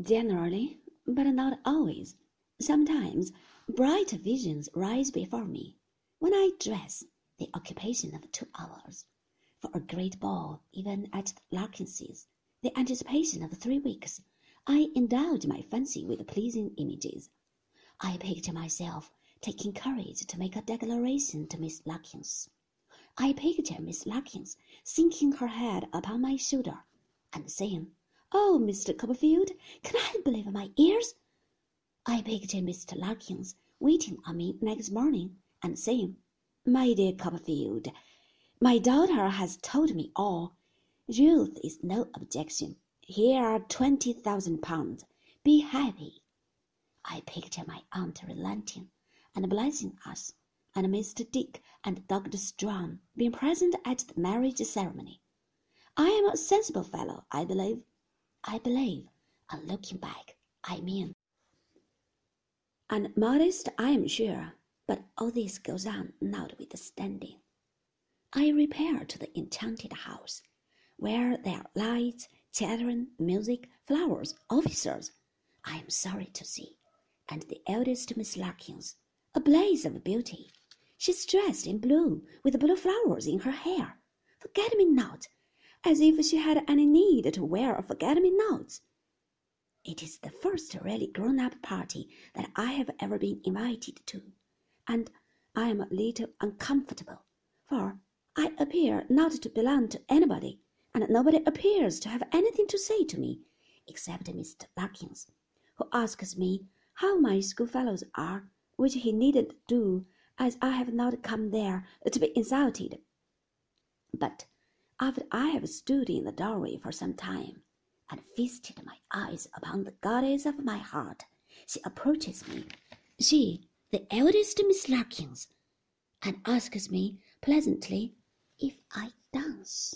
Generally, but not always. Sometimes bright visions rise before me when I dress, the occupation of two hours, for a great ball, even at Larkins's, the anticipation of three weeks. I indulge my fancy with pleasing images. I picture myself taking courage to make a declaration to Miss Larkins. I picture Miss Larkins sinking her head upon my shoulder and saying, "Oh, Mr. Copperfield, can I believe my ears?" I picture Mr. Larkins waiting on me next morning and saying, "My dear Copperfield, my daughter has told me all. Ruth is no objection. Here are twenty thousand pounds. Be happy." I picture my aunt relenting and blessing us, and Mr. Dick and Dr. Strong being present at the marriage ceremony. I am a sensible fellow, I believe. I believe, on looking back, I mean. And modest, I am sure, but all this goes on notwithstanding. I repair to the enchanted house, where there are lights, chattering, music, flowers, officers, I am sorry to see, and the eldest Miss Larkins, a blaze of beauty. She's dressed in blue, with blue flowers in her hair. Forget me not, as if she had any need to wear a forget me nots. It is the first really grown up party that I have ever been invited to, and I am a little uncomfortable, for I appear not to belong to anybody, and nobody appears to have anything to say to me, except Mr. Larkins, who asks me how my schoolfellows are, which he needn't do, as I have not come there to be insulted. But after I have stood in the doorway for some time, and feasted my eyes upon the goddess of my heart, she approaches me, she, the eldest Miss Larkins, and asks me pleasantly if I dance.